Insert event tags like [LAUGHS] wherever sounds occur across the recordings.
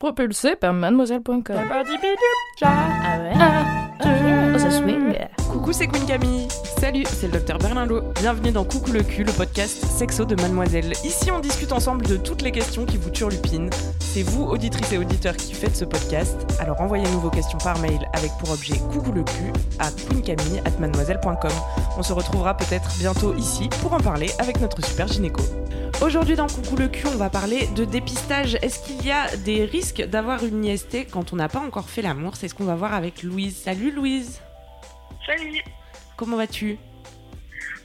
Propulsé par mademoiselle.com. Ah ouais? Oh, ça swing Coucou, c'est Queen Camille. Salut, c'est le docteur Berlinlot. Bienvenue dans Coucou le cul, le podcast sexo de Mademoiselle. Ici, on discute ensemble de toutes les questions qui vous turlupinent. C'est vous, auditrices et auditeurs, qui faites ce podcast. Alors envoyez-nous vos questions par mail avec pour objet Coucou le cul à queencamille@mademoiselle.com. On se retrouvera peut-être bientôt ici pour en parler avec notre super gynéco. Aujourd'hui dans Coucou le cul, on va parler de dépistage. Est-ce qu'il y a des risques d'avoir une IST quand on n'a pas encore fait l'amour? C'est ce qu'on va voir avec Louise. Salut Louise. Salut. Comment vas-tu?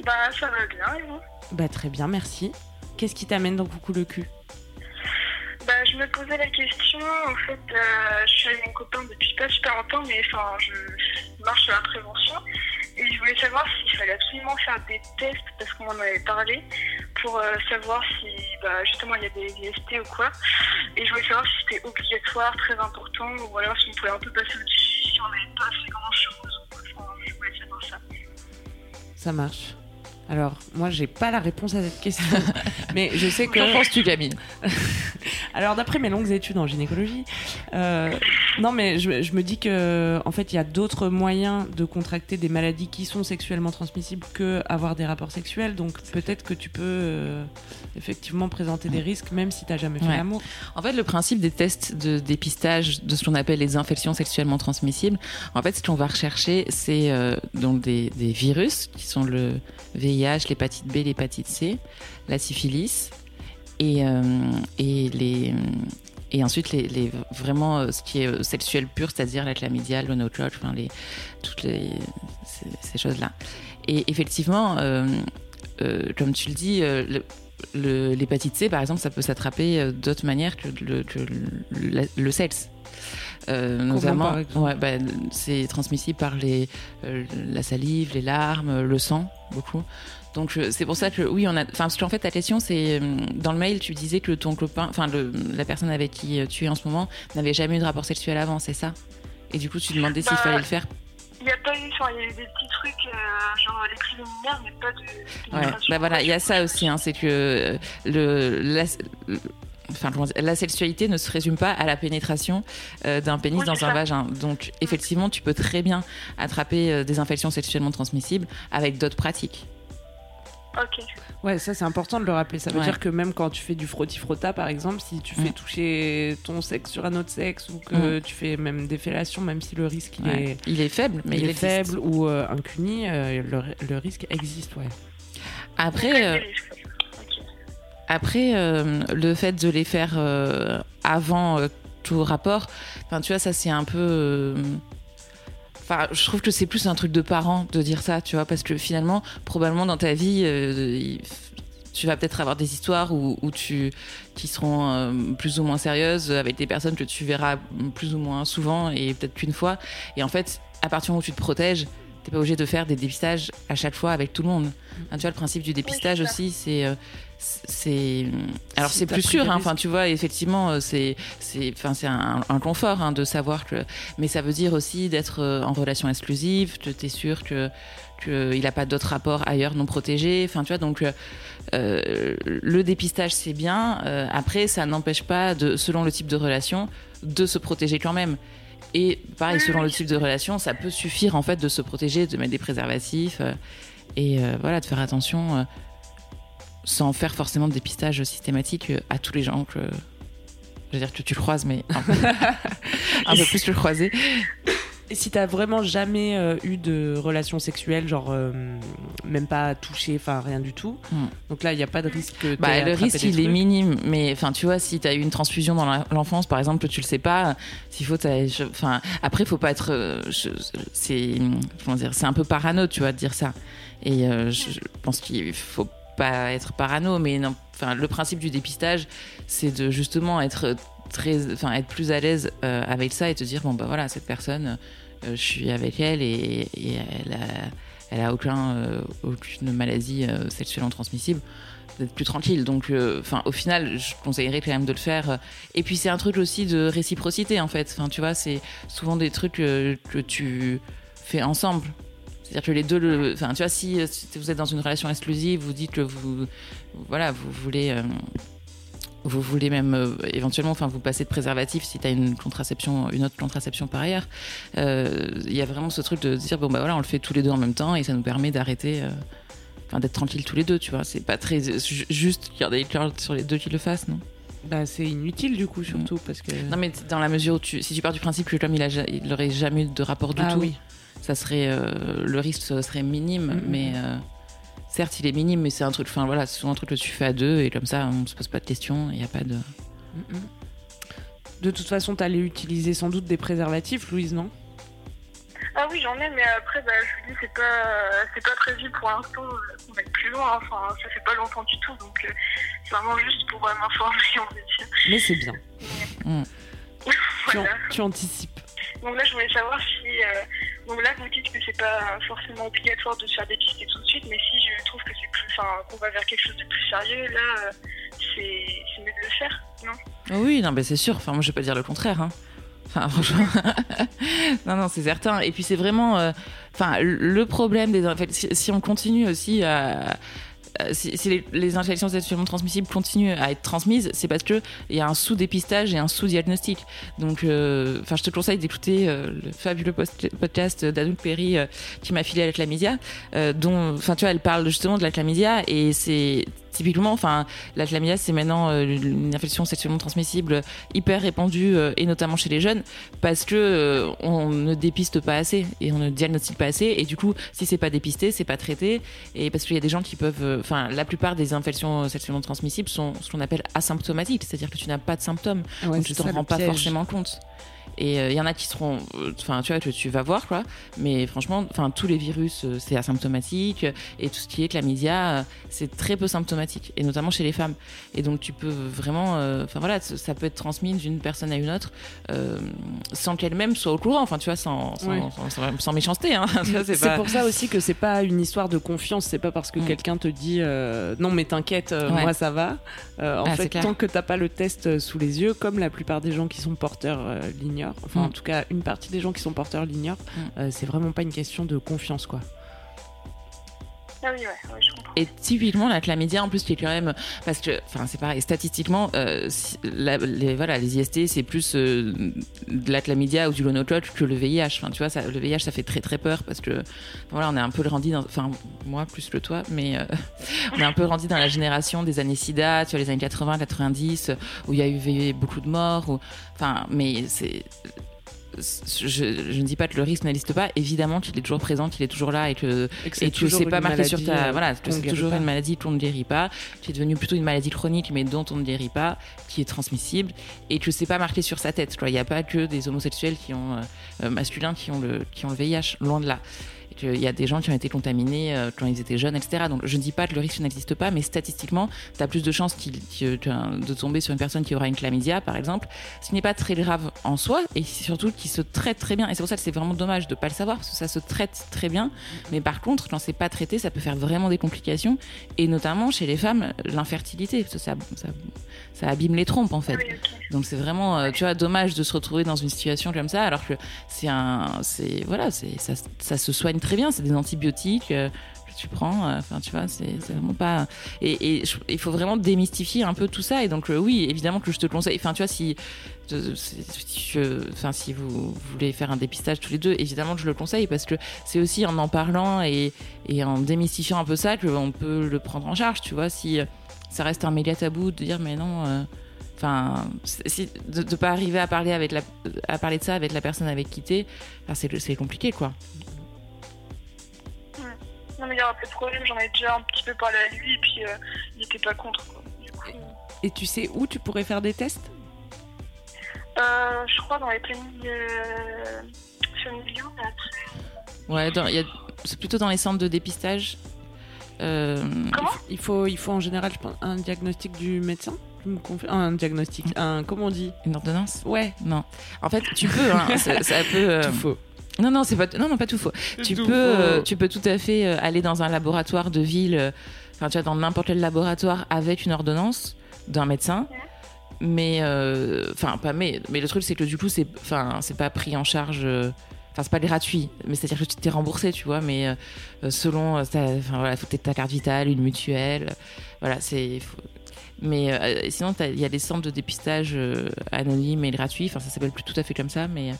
Bah ça va bien et vous? Bah très bien, merci. Qu'est-ce qui t'amène dans Coucou le cul? Bah je me posais la question, en fait euh, je suis avec mon copain depuis pas super longtemps mais enfin je marche sur la prévention et je voulais savoir s'il fallait absolument faire des tests parce qu'on en avait parlé pour euh, savoir si bah, justement il y a des IST ou quoi et je voulais savoir si c'était obligatoire, très important ou alors si on pouvait un peu passer au-dessus si on n'avait pas fait grand Ça marche. Alors, moi, j'ai pas la réponse à cette question, [LAUGHS] mais je sais que. Qu'en penses-tu, Camille? [LAUGHS] Alors, d'après mes longues études en gynécologie, euh, non, mais je, je me dis que, en fait, il y a d'autres moyens de contracter des maladies qui sont sexuellement transmissibles que avoir des rapports sexuels. Donc, peut-être que tu peux euh, effectivement présenter des risques, même si t'as jamais fait Ouais. l'amour. En fait, le principe des tests de dépistage de ce qu'on appelle les infections sexuellement transmissibles, en fait, ce qu'on va rechercher, c'est euh, donc des, des virus qui sont le VIH, l'hépatite B, l'hépatite C, la syphilis et, euh, et les et ensuite les, les vraiment euh, ce qui est euh, sexuel pur, c'est-à-dire la chlamydia, le no enfin les toutes les ces, ces choses-là. Et effectivement, euh, euh, comme tu le dis, euh, l'hépatite C, par exemple, ça peut s'attraper d'autres manières que le, que le, la- le sexe. Euh, notamment, ouais, bah, c'est transmissible par les, euh, la salive, les larmes, le sang, beaucoup. Donc c'est pour ça que oui, on a. Enfin, parce qu'en fait, ta question, c'est euh, dans le mail, tu disais que ton copain, enfin, la personne avec qui euh, tu es en ce moment, n'avait jamais eu de rapport sexuel avant, c'est ça? Et du coup, tu demandais s'il Bah, fallait le faire? Il n'y a pas eu, enfin il y a eu des petits trucs euh, genre les préliminaires mais pas de. Ouais, bah voilà, il y a ça aussi, hein, c'est que euh, le, la, le- enfin, la sexualité ne se résume pas à la pénétration euh, d'un pénis Oui, dans un ça. vagin. Donc, effectivement, tu peux très bien attraper euh, des infections sexuellement transmissibles avec d'autres pratiques. Ok. Ouais, ça c'est important de le rappeler. Ça veut Ouais. dire que même quand tu fais du frotti-frotta, par exemple, si tu fais Mm. toucher ton sexe sur un autre sexe ou que tu fais même des fellations, même si le risque il Ouais. est, Il est faible, mais il il, est existe. faible ou euh, un cuni, euh, le, le risque existe, ouais. Après, euh. Après, euh, le fait de les faire euh, avant euh, tout rapport, enfin, tu vois, ça c'est un peu. Enfin, je trouve que c'est plus un truc de parents de dire ça, tu vois, parce que finalement, probablement dans ta vie, euh, tu vas peut-être avoir des histoires où tu, qui seront euh, plus ou moins sérieuses avec des personnes que tu verras plus ou moins souvent et peut-être qu'une fois. Et en fait, à partir du moment où tu te protèges, t'es pas obligé de faire des dépistages à chaque fois avec tout le monde. Hein, tu vois, le principe du dépistage c'est aussi, c'est. euh, c'est alors Si c'est plus sûr hein. enfin tu vois effectivement euh, c'est c'est enfin c'est un, un confort hein, de savoir que mais ça veut dire aussi d'être euh, en relation exclusive que tu es sûr que qu'il n'a pas d'autres rapports ailleurs non protégés enfin tu vois donc euh, le dépistage c'est bien euh, après ça n'empêche pas de selon le type de relation de se protéger quand même et pareil selon le type de relation ça peut suffire en fait de se protéger de mettre des préservatifs euh, et euh, voilà de faire attention euh, sans faire forcément de dépistage systématique à tous les gens que je veux dire que tu croises mais [LAUGHS] un peu, un [LAUGHS] peu plus que croiser Et si t'as vraiment jamais euh, eu de relation sexuelle, genre euh, même pas touché, enfin rien du tout, Hmm. donc là il n'y a pas de risque que Bah, le risque, il est minime. Mais enfin, tu vois, si tu as eu une transfusion dans l'enfance, par exemple, tu le sais pas, s'il faut, t'as- enfin, après, faut pas être, euh, c'est, comment dire, c'est un peu parano, tu vois, de dire ça. Et euh, je, je pense qu'il faut pas être parano, mais non, enfin, le principe du dépistage, c'est de justement être être plus à l'aise euh, avec ça et te dire bon bah voilà, cette personne, euh, je suis avec elle et, elle a, euh, aucune maladie sexuellement transmissible d'être plus tranquille. Donc, enfin, au final, je conseillerais quand même de le faire. Et puis, c'est un truc aussi de réciprocité, en fait. Enfin, tu vois, c'est souvent des trucs que tu fais ensemble. C'est-à-dire que les deux, enfin, tu vois, si, vous êtes dans une relation exclusive, vous dites que vous, voilà, vous voulez, vous voulez même euh, éventuellement, enfin, vous passez de préservatif si tu as une contraception, une autre contraception par ailleurs. Euh, Il y a vraiment ce truc de dire bon bah voilà, on le fait tous les deux en même temps et ça nous permet d'arrêter. euh, d'être tranquille tous les deux, tu vois. C'est pas très ju- juste qu'il y ait qu'un sur les deux qui le fassent, non? Bah, c'est inutile du coup, surtout parce que. Non, mais dans la mesure où tu, si tu pars du principe que l'homme il, a il aurait jamais eu de rapport du Ah tout, oui. ça serait le risque serait minime, Mhm. mais euh, certes il est minime, mais c'est un truc, enfin voilà, c'est souvent un truc que tu fais à deux et comme ça on se pose pas de questions, il y a pas de. De toute façon, t'allais utiliser sans doute des préservatifs, Louise, non? Ah oui, j'en ai, mais après, bah, je vous dis, c'est pas, c'est pas prévu pour l'instant euh, qu'on aille plus loin. Enfin, ça fait pas longtemps du tout, donc euh, c'est vraiment juste pour euh, m'informer, on va dire. Mais c'est bien. [LAUGHS] Tu, Voilà. tu anticipes. Donc là, je voulais savoir si. euh, donc là, vous dites que c'est pas forcément obligatoire de se faire dépister tout de suite, mais si trouve que c'est plus. Enfin, qu'on va vers quelque chose de plus sérieux, là, euh, c'est c'est mieux de le faire, non? Oh oui, non, mais c'est sûr. Enfin, moi, je vais pas dire le contraire. Hein. Enfin, [LAUGHS] franchement, [LAUGHS] non, non, c'est certain. Et puis, c'est vraiment, euh, enfin, le- le problème des, en fait, si, si on continue aussi à- si, si les, les infections sexuellement transmissibles continuent à être transmises, c'est parce que il y a un sous-dépistage et un sous-diagnostic. Donc, euh, enfin, je te conseille d'écouter euh, le fabuleux podcast d'Anouk Perry euh, qui m'a filé à la chlamydia, euh, dont, enfin, tu vois, elle parle justement de la chlamydia et c'est typiquement, enfin, la chlamydia, c'est maintenant euh, une infection sexuellement transmissible hyper répandue euh, et notamment chez les jeunes parce que euh, on ne dépiste pas assez et on ne diagnostique pas assez et du coup, si c'est pas dépisté, c'est pas traité et parce qu'il y a des gens qui peuvent, enfin, la plupart des infections sexuellement transmissibles sont ce qu'on appelle asymptomatiques, c'est-à-dire que tu n'as pas de symptômes, Ouais, donc tu t'en rends pas piège. forcément compte. Et euh, il y en a qui seront, euh, enfin, tu vois, tu vas voir, quoi. Mais franchement, enfin, tous les virus, euh, c'est asymptomatique. Et tout ce qui est chlamydia, euh, c'est très peu symptomatique. Et notamment chez les femmes. Et donc, tu peux vraiment, euh, enfin, voilà, ça peut être transmis d'une personne à une autre euh, sans qu'elle-même soit au courant. Enfin, tu vois, sans, sans, Ouais. sans- sans- sans méchanceté. Hein. [LAUGHS] C'est pas- pour ça aussi que c'est pas une histoire de confiance. C'est pas parce que Mm. quelqu'un te dit euh, non mais t'inquiète, euh, Ouais. moi ça va. Euh, en Ah, fait, tant que t'as pas le test euh, sous les yeux, comme la plupart des gens qui sont porteurs euh, l'ignorent, enfin Mm. en tout cas une partie des gens qui sont porteurs l'ignorent, Mm. euh, c'est vraiment pas une question de confiance quoi. Ah. Et typiquement la chlamydia en plus qui est quand même parce que enfin c'est pareil statistiquement euh, les voilà les IST c'est plus euh, de la chlamydia ou du gonocoque que le VIH enfin tu vois le VIH ça fait très très peur parce que voilà on est un peu grandi dans enfin moi plus que toi mais euh, [LAUGHS] on est un peu grandi dans la génération des années SIDA tu vois les années 80 90 où il y a eu beaucoup de morts enfin mais c'est je, je ne dis pas que le risque n'existe pas, évidemment qu'il est toujours présent, qu'il est toujours là et que Et que sais pas marqué sur ta euh, voilà c'est toujours pas. une maladie qu'on ne guérit pas qui est devenue plutôt une maladie chronique mais dont on ne guérit pas qui est transmissible et que c'est pas marqué sur sa tête quoi. Il n'y a pas que des homosexuels qui ont euh, euh, masculins qui ont le qui ont le VIH loin de là qu'il y a des gens qui ont été contaminés euh, quand ils étaient jeunes etc donc je ne dis pas que le risque n'existe pas mais statistiquement tu as plus de chances de tomber sur une personne qui aura une chlamydia par exemple. Ce n'est pas très grave en soi et surtout qui se traite très bien. Et c'est pour ça que c'est vraiment dommage de pas le savoir parce que ça se traite très bien. Mais par contre, quand c'est pas traité, ça peut faire vraiment des complications, et notamment chez les femmes, l'infertilité, parce ça, ça abîme les trompes en fait. Oui. Donc c'est vraiment, euh, tu vois, dommage de se retrouver dans une situation comme ça, alors que c'est un, c'est voilà, c'est ça, ça se soigne très bien, c'est des antibiotiques. Que tu prends, euh, enfin tu vois, c'est vraiment pas. Et, il faut vraiment démystifier un peu tout ça. Et donc euh, oui, évidemment que je te conseille. Enfin tu vois, si, enfin si vous voulez faire un dépistage tous les deux, évidemment que je le conseille parce que c'est aussi en en parlant et, en démystifiant un peu ça qu'on peut le prendre en charge. Tu vois, si euh, ça reste un méga tabou de dire mais non. Enfin, de ne pas arriver à parler avec la, à parler de ça avec la personne avec qui t'es, enfin, c'est compliqué quoi. Non, mais il n'y aura pas de problème, j'en ai déjà un petit peu parlé à lui, et puis euh, il n'était pas contre. Quoi. Du coup, Et tu sais où tu pourrais faire des tests? Euh, je crois dans les plannings euh, familiaux. Ouais, c'est plutôt dans les centres de dépistage. Euh, Comment? Il faut, il faut en général, je pense, un diagnostic du médecin Un diagnostic, un. Comment on dit? Une ordonnance? Ouais, Non. En fait, tu peux. Hein, [LAUGHS] ça, ça peut. euh, tout faux. Non, non, c'est pas. Non, non, pas tout faux. Tu Tout peux, euh, faux. tu peux tout à fait euh, aller dans un laboratoire de ville. euh, Enfin, tu vois, dans n'importe quel laboratoire avec une ordonnance d'un médecin. Mais, euh, enfin, pas mais. Mais le truc, c'est que du coup, c'est, enfin, c'est pas pris en charge. euh, Enfin, c'est pas gratuit, mais c'est-à-dire que tu t'es remboursé, tu vois, mais euh, euh, selon, euh, enfin voilà, faut ta carte vitale, une mutuelle, voilà, c'est. faut- Mais euh, sinon, il y a des centres de dépistage euh, anonymes et gratuits. Enfin, ça s'appelle plus tout à fait comme ça, mais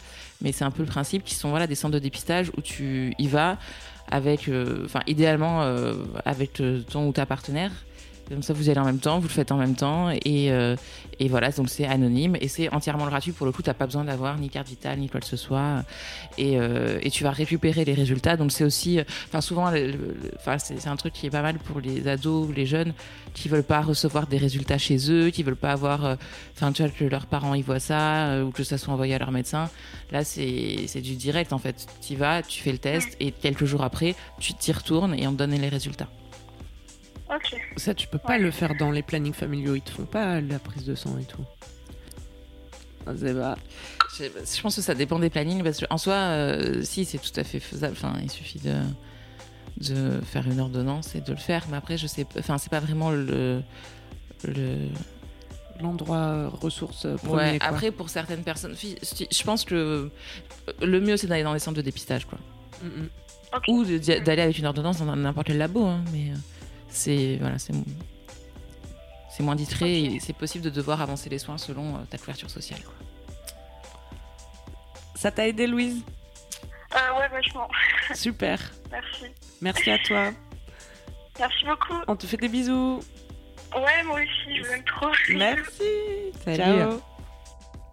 mais c'est un peu le principe qui sont voilà des centres de dépistage où tu y vas avec, euh, enfin, idéalement euh, avec euh, ton ou ta partenaire. Comme ça, vous allez en même temps, vous le faites en même temps, et, euh, et voilà, donc c'est anonyme et c'est entièrement gratuit. Pour le coup, t'as pas besoin d'avoir ni carte vitale ni quoi que ce soit, et, euh, et tu vas récupérer les résultats. Donc c'est aussi, euh, enfin souvent, enfin c'est un truc qui est pas mal pour les ados ou les jeunes qui veulent pas recevoir des résultats chez eux, qui veulent pas avoir, enfin tu vois que leurs parents y voient ça ou que ça soit envoyé à leur médecin. Là c'est c'est du direct en fait. Tu y vas, tu fais le test et quelques jours après, tu t'y retournes et on te donne les résultats. Ça, tu peux pas le faire dans les plannings familiaux. Ils te font pas la prise de sang et tout. Ah, pas- Je, je pense que ça dépend des plannings parce qu'en soi, euh, si c'est tout à fait faisable. Enfin, il suffit de de faire une ordonnance et de le faire. Mais après, je sais, pas- enfin, c'est pas vraiment le le. L'endroit euh, ressources euh, premier, Ouais. quoi. Après, pour certaines personnes, je pense que le mieux c'est d'aller dans les centres de dépistage, quoi. Mm. Ou d'aller avec une ordonnance dans n'importe quel labo, hein, mais euh, c'est voilà, c'est c'est moins discret et c'est possible de devoir avancer les soins selon euh, ta couverture sociale. Quoi. Ça t'a aidé, Louise? Euh, ouais, vachement. [LAUGHS] Super. Merci. Merci à toi. Merci beaucoup. On te fait des bisous. Ouais, moi aussi, je vous aime trop. Merci. Salut. Ciao.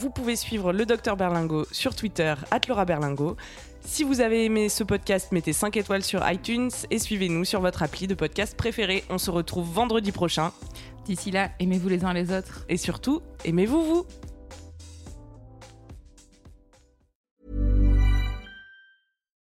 Vous pouvez suivre le docteur Berlingo sur Twitter Laura Berlingo. Si vous avez aimé ce podcast, mettez 5 étoiles sur iTunes et suivez-nous sur votre appli de podcast préféré. On se retrouve vendredi prochain. D'ici là, aimez-vous les uns les autres. Et surtout, aimez-vous vous